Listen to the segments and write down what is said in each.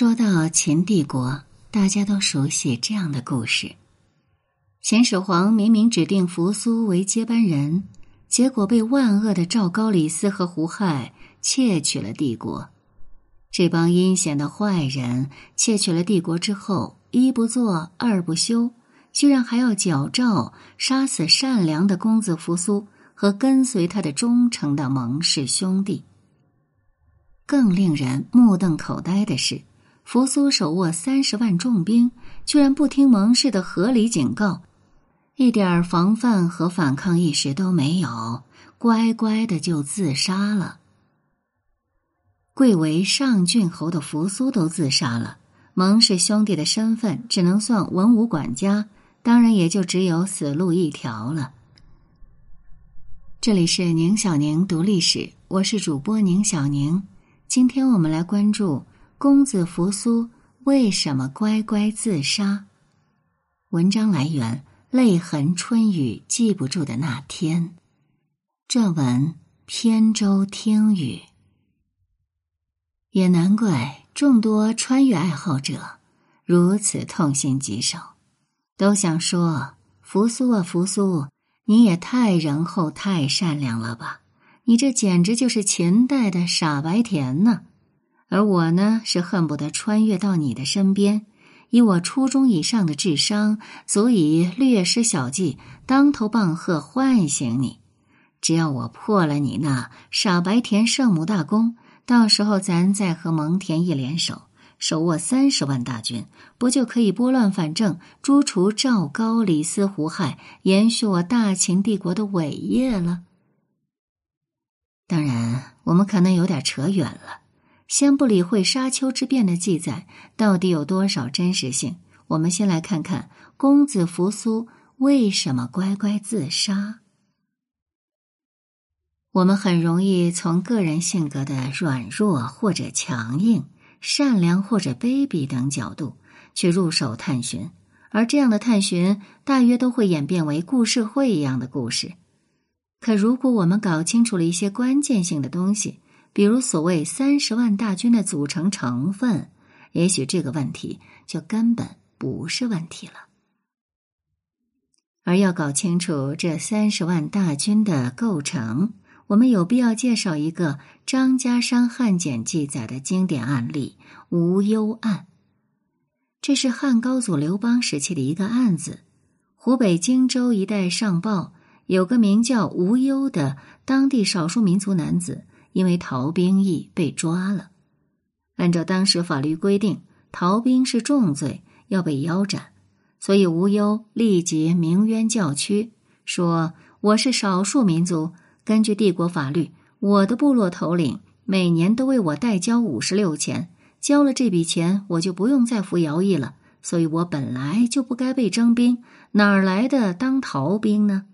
说到秦帝国，大家都熟悉这样的故事：秦始皇明明指定扶苏为接班人，结果被万恶的赵高、李斯和胡亥窃取了帝国。这帮阴险的坏人窃取了帝国之后，一不做二不休，居然还要矫诏杀死善良的公子扶苏和跟随他的忠诚的蒙氏兄弟。更令人目瞪口呆的是。扶苏手握三十万重兵，居然不听蒙氏的合理警告，一点防范和反抗意识都没有，乖乖的就自杀了。贵为上郡侯的扶苏都自杀了，蒙氏兄弟的身份只能算文武管家，当然也就只有死路一条了。这里是宁小宁读历史，我是主播宁小宁，今天我们来关注。公子扶苏为什么乖乖自杀？文章来源：泪痕春雨记不住的那天。撰文：扁舟听雨。也难怪众多穿越爱好者如此痛心疾首，都想说：扶苏啊，扶苏，你也太仁厚、太善良了吧！你这简直就是秦代的傻白甜呢！而我呢，是恨不得穿越到你的身边，以我初中以上的智商，足以略施小计，当头棒喝唤醒你。只要我破了你那傻白甜圣母大功，到时候咱再和蒙恬一联手，手握三十万大军，不就可以拨乱反正，诛除赵高、李斯、胡亥，延续我大秦帝国的伟业了？当然，我们可能有点扯远了。先不理会沙丘之变的记载到底有多少真实性，我们先来看看公子扶苏为什么乖乖自杀。我们很容易从个人性格的软弱或者强硬、善良或者卑鄙等角度去入手探寻，而这样的探寻大约都会演变为故事会一样的故事。可如果我们搞清楚了一些关键性的东西，比如所谓三十万大军的组成成分，也许这个问题就根本不是问题了。而要搞清楚这三十万大军的构成，我们有必要介绍一个张家山汉简记载的经典案例——无忧案。这是汉高祖刘邦时期的一个案子。湖北荆州一带上报，有个名叫无忧的当地少数民族男子。因为逃兵役被抓了，按照当时法律规定，逃兵是重罪，要被腰斩。所以吴忧立即鸣冤叫屈，说：“我是少数民族，根据帝国法律，我的部落头领每年都为我代交五十六钱，交了这笔钱，我就不用再服徭役了。所以我本来就不该被征兵，哪儿来的当逃兵呢？”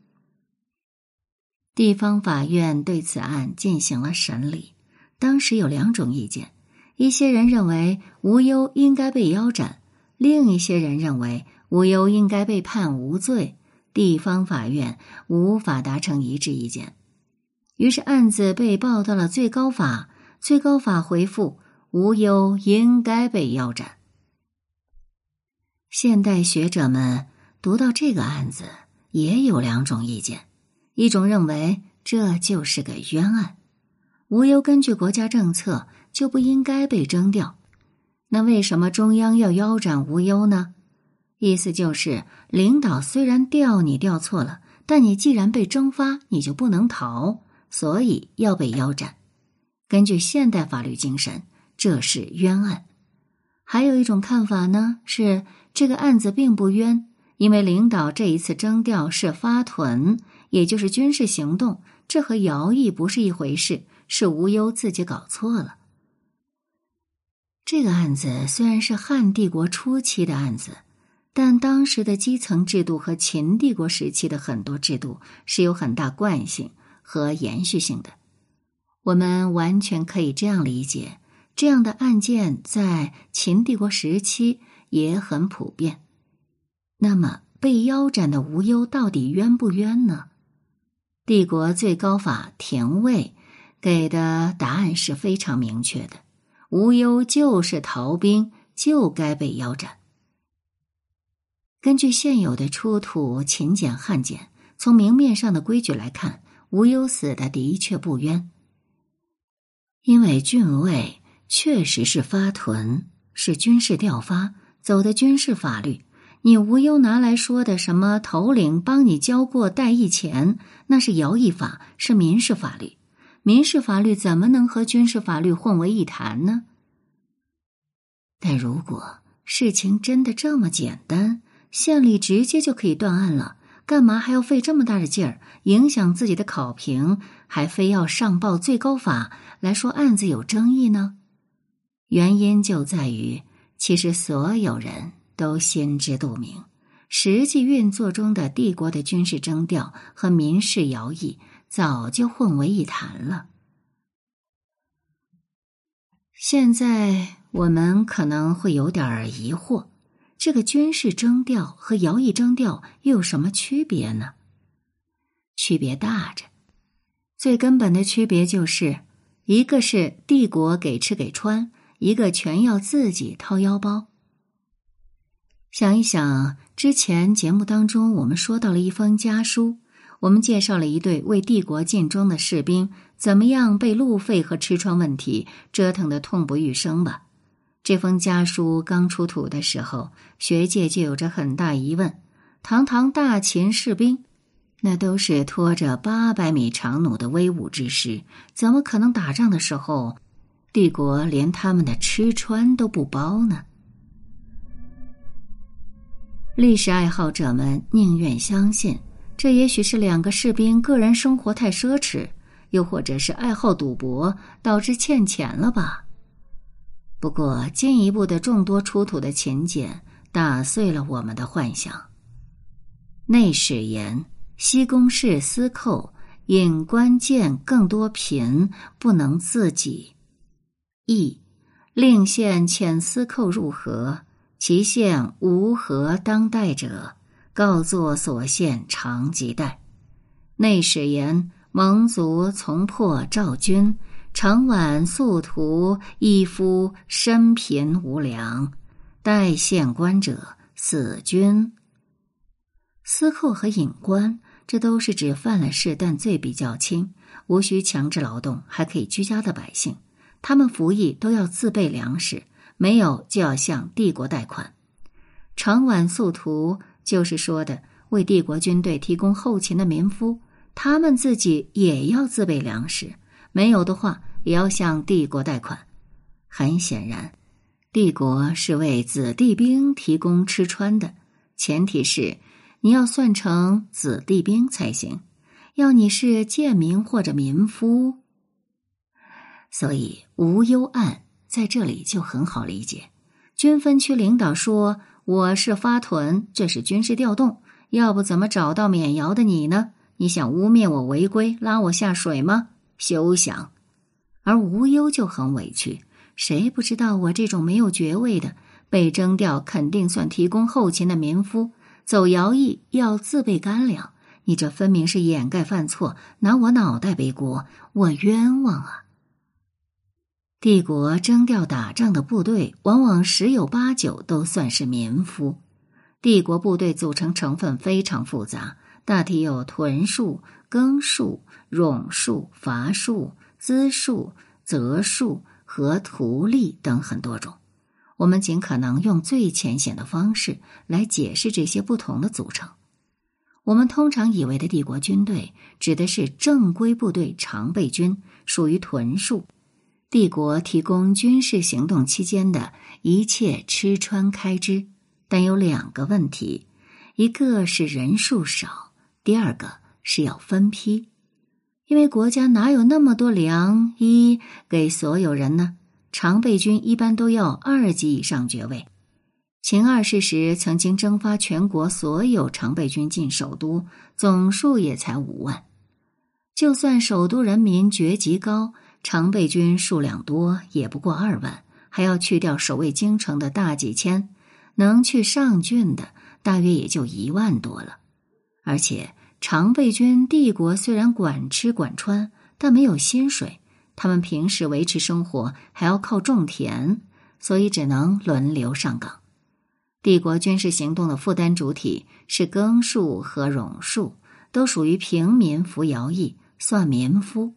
地方法院对此案进行了审理，当时有两种意见：一些人认为无忧应该被腰斩，另一些人认为无忧应该被判无罪。地方法院无法达成一致意见，于是案子被报到了最高法。最高法回复：无忧应该被腰斩。现代学者们读到这个案子，也有两种意见。一种认为这就是个冤案，无忧根据国家政策就不应该被征调，那为什么中央要腰斩无忧呢？意思就是领导虽然调你调错了，但你既然被征发，你就不能逃，所以要被腰斩。根据现代法律精神，这是冤案。还有一种看法呢，是这个案子并不冤，因为领导这一次征调是发屯。也就是军事行动，这和徭役不是一回事，是无忧自己搞错了。这个案子虽然是汉帝国初期的案子，但当时的基层制度和秦帝国时期的很多制度是有很大惯性和延续性的。我们完全可以这样理解：这样的案件在秦帝国时期也很普遍。那么，被腰斩的无忧到底冤不冤呢？帝国最高法廷尉给的答案是非常明确的：无忧就是逃兵，就该被腰斩。根据现有的出土秦简汉简，从明面上的规矩来看，无忧死的的确不冤，因为郡尉确实是发屯，是军事调发，走的军事法律。你无忧拿来说的什么头领帮你交过代役钱，那是徭役法，是民事法律。民事法律怎么能和军事法律混为一谈呢？但如果事情真的这么简单，县里直接就可以断案了，干嘛还要费这么大的劲儿，影响自己的考评，还非要上报最高法来说案子有争议呢？原因就在于，其实所有人。都心知肚明，实际运作中的帝国的军事征调和民事徭役早就混为一谈了。现在我们可能会有点疑惑：这个军事征调和徭役征调又有什么区别呢？区别大着，最根本的区别就是，一个是帝国给吃给穿，一个全要自己掏腰包。想一想，之前节目当中我们说到了一封家书，我们介绍了一对为帝国尽忠的士兵怎么样被路费和吃穿问题折腾得痛不欲生吧。这封家书刚出土的时候，学界就有着很大疑问：堂堂大秦士兵，那都是拖着八百米长弩的威武之师，怎么可能打仗的时候，帝国连他们的吃穿都不包呢？历史爱好者们宁愿相信，这也许是两个士兵个人生活太奢侈，又或者是爱好赌博导致欠钱了吧。不过，进一步的众多出土的秦简打碎了我们的幻想。内史言：西宫氏司寇引关键更多贫，不能自己。义令县遣司寇入河。其县无何当代者，告作所县长吉待。内史言蒙族从破赵军，长晚宿徒，一夫身贫无粮，待县官者死军。司寇和隐官，这都是指犯了事但罪比较轻，无需强制劳动，还可以居家的百姓，他们服役都要自备粮食。没有就要向帝国贷款，长晚宿途就是说的为帝国军队提供后勤的民夫，他们自己也要自备粮食，没有的话也要向帝国贷款。很显然，帝国是为子弟兵提供吃穿的，前提是你要算成子弟兵才行，要你是贱民或者民夫，所以无忧案。在这里就很好理解，军分区领导说我是发屯，这是军事调动，要不怎么找到免窑的你呢？你想污蔑我违规，拉我下水吗？休想！而无忧就很委屈，谁不知道我这种没有爵位的被征调，肯定算提供后勤的民夫，走徭役要自备干粮，你这分明是掩盖犯错，拿我脑袋背锅，我冤枉啊！帝国征调打仗的部队，往往十有八九都算是民夫。帝国部队组成成分非常复杂，大体有屯戍、耕戍、冗戍、伐戍、资戍、责戍和图吏等很多种。我们尽可能用最浅显的方式来解释这些不同的组成。我们通常以为的帝国军队，指的是正规部队常备军，属于屯戍。帝国提供军事行动期间的一切吃穿开支，但有两个问题：一个是人数少，第二个是要分批，因为国家哪有那么多粮衣给所有人呢？常备军一般都要二级以上爵位。秦二世时曾经征发全国所有常备军进首都，总数也才五万，就算首都人民爵级高。常备军数量多也不过二万，还要去掉守卫京城的大几千，能去上郡的大约也就一万多了。而且常备军帝国虽然管吃管穿，但没有薪水，他们平时维持生活还要靠种田，所以只能轮流上岗。帝国军事行动的负担主体是耕戍和冗戍，都属于平民服徭役，算民夫。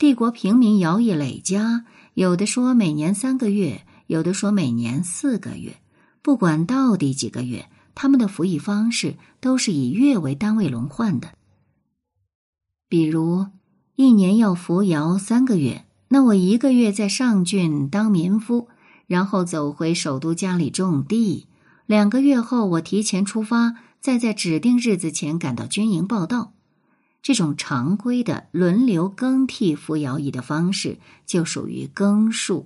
帝国平民徭役累加，有的说每年三个月，有的说每年四个月。不管到底几个月，他们的服役方式都是以月为单位轮换的。比如，一年要服徭三个月，那我一个月在上郡当民夫，然后走回首都家里种地。两个月后，我提前出发，再在指定日子前赶到军营报道。这种常规的轮流更替服徭役的方式，就属于更戍。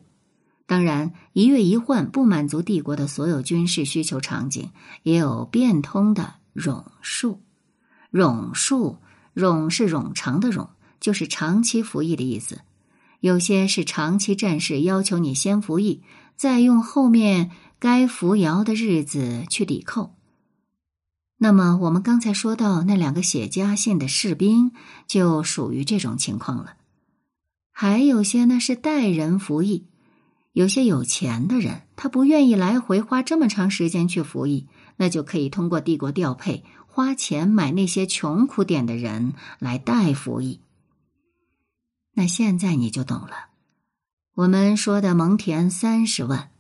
当然，一月一换不满足帝国的所有军事需求场景，也有变通的冗数。冗数，冗是冗长的冗，就是长期服役的意思。有些是长期战士要求你先服役，再用后面。该服徭的日子去抵扣。那么，我们刚才说到那两个写家信的士兵，就属于这种情况了。还有些呢是代人服役，有些有钱的人，他不愿意来回花这么长时间去服役，那就可以通过帝国调配，花钱买那些穷苦点的人来代服役。那现在你就懂了，我们说的蒙恬三十万。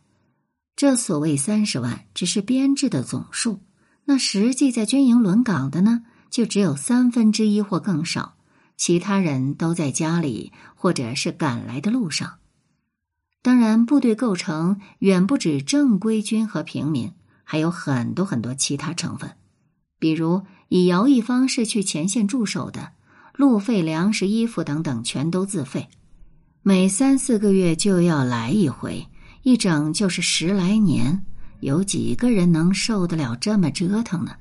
这所谓三十万，只是编制的总数。那实际在军营轮岗的呢，就只有三分之一或更少。其他人都在家里，或者是赶来的路上。当然，部队构成远不止正规军和平民，还有很多很多其他成分。比如以徭役方式去前线驻守的，路费、粮食、衣服等等，全都自费。每三四个月就要来一回。一整就是十来年，有几个人能受得了这么折腾呢？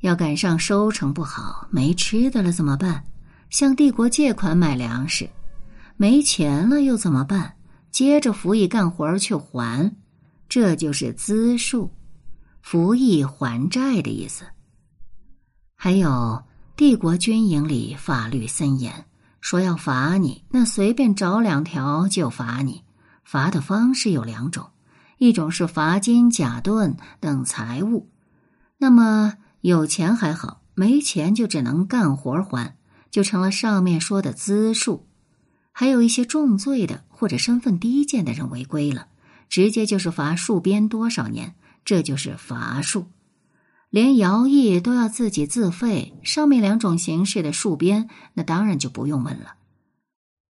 要赶上收成不好，没吃的了怎么办？向帝国借款买粮食，没钱了又怎么办？接着服役干活去还，这就是资数，服役还债的意思。还有帝国军营里法律森严，说要罚你，那随便找两条就罚你。罚的方式有两种，一种是罚金、甲盾等财物，那么有钱还好，没钱就只能干活还，就成了上面说的资数。还有一些重罪的或者身份低贱的人违规了，直接就是罚戍边多少年，这就是罚戍。连徭役都要自己自费，上面两种形式的戍边，那当然就不用问了。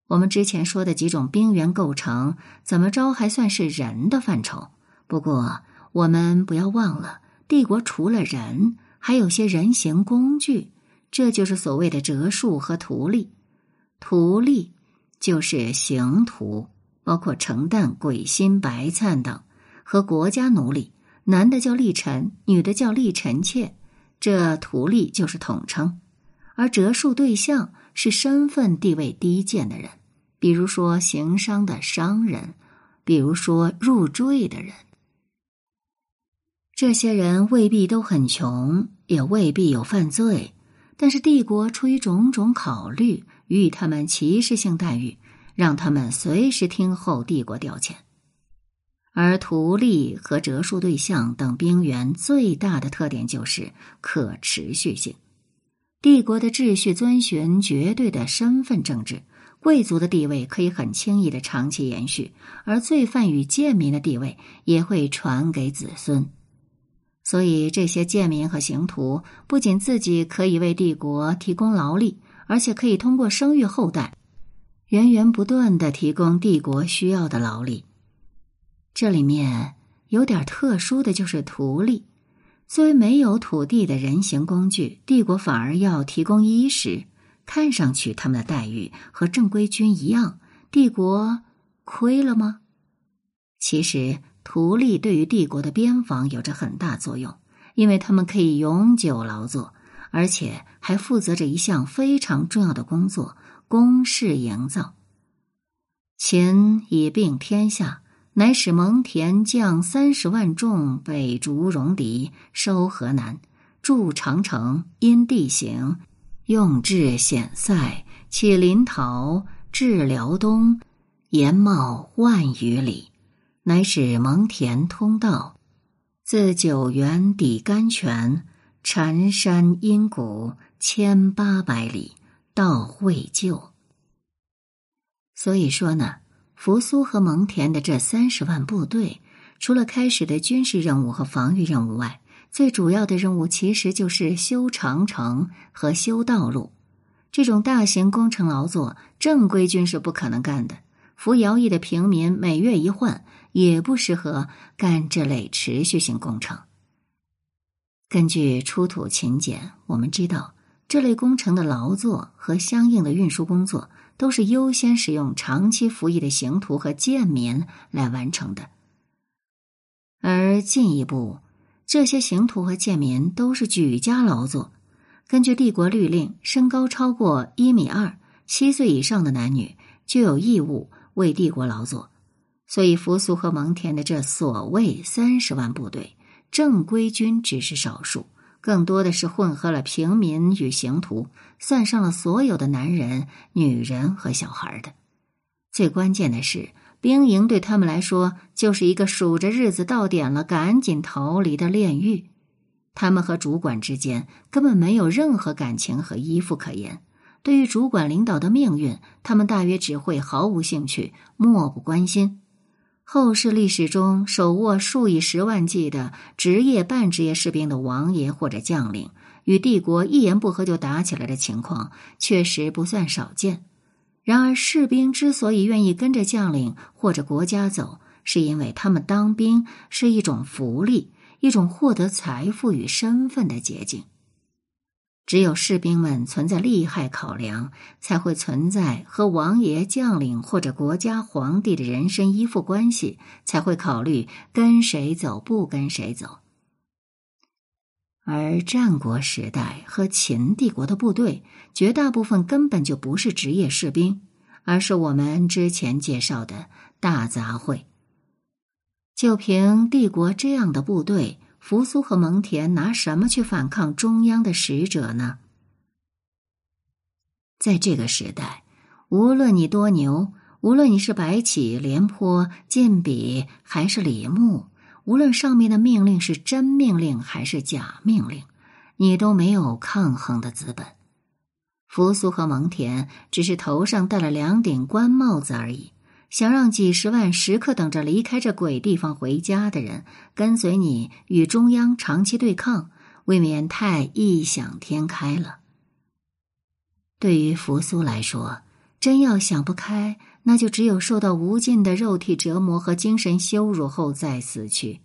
我们之前说的几种兵员构成，怎么着还算是人的范畴？不过我们不要忘了，帝国除了人，还有些人形工具，这就是所谓的折术和图隶。图隶就是刑徒，包括程旦、鬼心、白灿等，和国家奴隶，男的叫隶臣，女的叫隶臣妾，这图隶就是统称。而折术对象是身份地位低贱的人。比如说行商的商人，比如说入赘的人，这些人未必都很穷，也未必有犯罪，但是帝国出于种种考虑，予以他们歧视性待遇，让他们随时听候帝国调遣。而图利和折数对象等兵员最大的特点就是可持续性，帝国的秩序遵循绝对的身份政治。贵族的地位可以很轻易的长期延续，而罪犯与贱民的地位也会传给子孙。所以，这些贱民和刑徒不仅自己可以为帝国提供劳力，而且可以通过生育后代，源源不断的提供帝国需要的劳力。这里面有点特殊的就是图隶，作为没有土地的人形工具，帝国反而要提供衣食。看上去他们的待遇和正规军一样，帝国亏了吗？其实图隶对于帝国的边防有着很大作用，因为他们可以永久劳作，而且还负责着一项非常重要的工作——工事营造。秦以并天下，乃使蒙恬将三十万众北逐戎狄，收河南，筑长城，因地形。用至险塞，起临洮，至辽东，延茂万余里。乃使蒙恬通道，自九原抵甘泉，缠山阴谷千八百里，到未就。所以说呢，扶苏和蒙恬的这三十万部队，除了开始的军事任务和防御任务外，最主要的任务其实就是修长城和修道路。这种大型工程劳作，正规军是不可能干的。服徭役的平民每月一换，也不适合干这类持续性工程。根据出土秦简，我们知道这类工程的劳作和相应的运输工作，都是优先使用长期服役的刑徒和贱民来完成的。而进一步，这些刑徒和贱民都是举家劳作。根据帝国律令，身高超过一米二、七岁以上的男女就有义务为帝国劳作。所以，扶苏和蒙恬的这所谓三十万部队，正规军只是少数，更多的是混合了平民与刑徒，算上了所有的男人、女人和小孩的。最关键的是，兵营对他们来说就是一个数着日子到点了赶紧逃离的炼狱。他们和主管之间根本没有任何感情和依附可言。对于主管领导的命运，他们大约只会毫无兴趣，漠不关心。后世历史中手握数以十万计的职业、半职业士兵的王爷或者将领，与帝国一言不合就打起来的情况，确实不算少见。然而，士兵之所以愿意跟着将领或者国家走，是因为他们当兵是一种福利。一种获得财富与身份的捷径。只有士兵们存在利害考量，才会存在和王爷、将领或者国家皇帝的人身依附关系，才会考虑跟谁走，不跟谁走。而战国时代和秦帝国的部队，绝大部分根本就不是职业士兵，而是我们之前介绍的大杂烩。就凭帝国这样的部队，扶苏和蒙恬拿什么去反抗中央的使者呢？在这个时代，无论你多牛，无论你是白起、廉颇、晋鄙还是李牧，无论上面的命令是真命令还是假命令，你都没有抗衡的资本。扶苏和蒙恬只是头上戴了两顶官帽子而已。想让几十万时刻等着离开这鬼地方回家的人跟随你与中央长期对抗，未免太异想天开了。对于扶苏来说，真要想不开，那就只有受到无尽的肉体折磨和精神羞辱后再死去。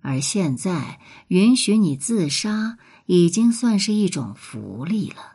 而现在允许你自杀，已经算是一种福利了。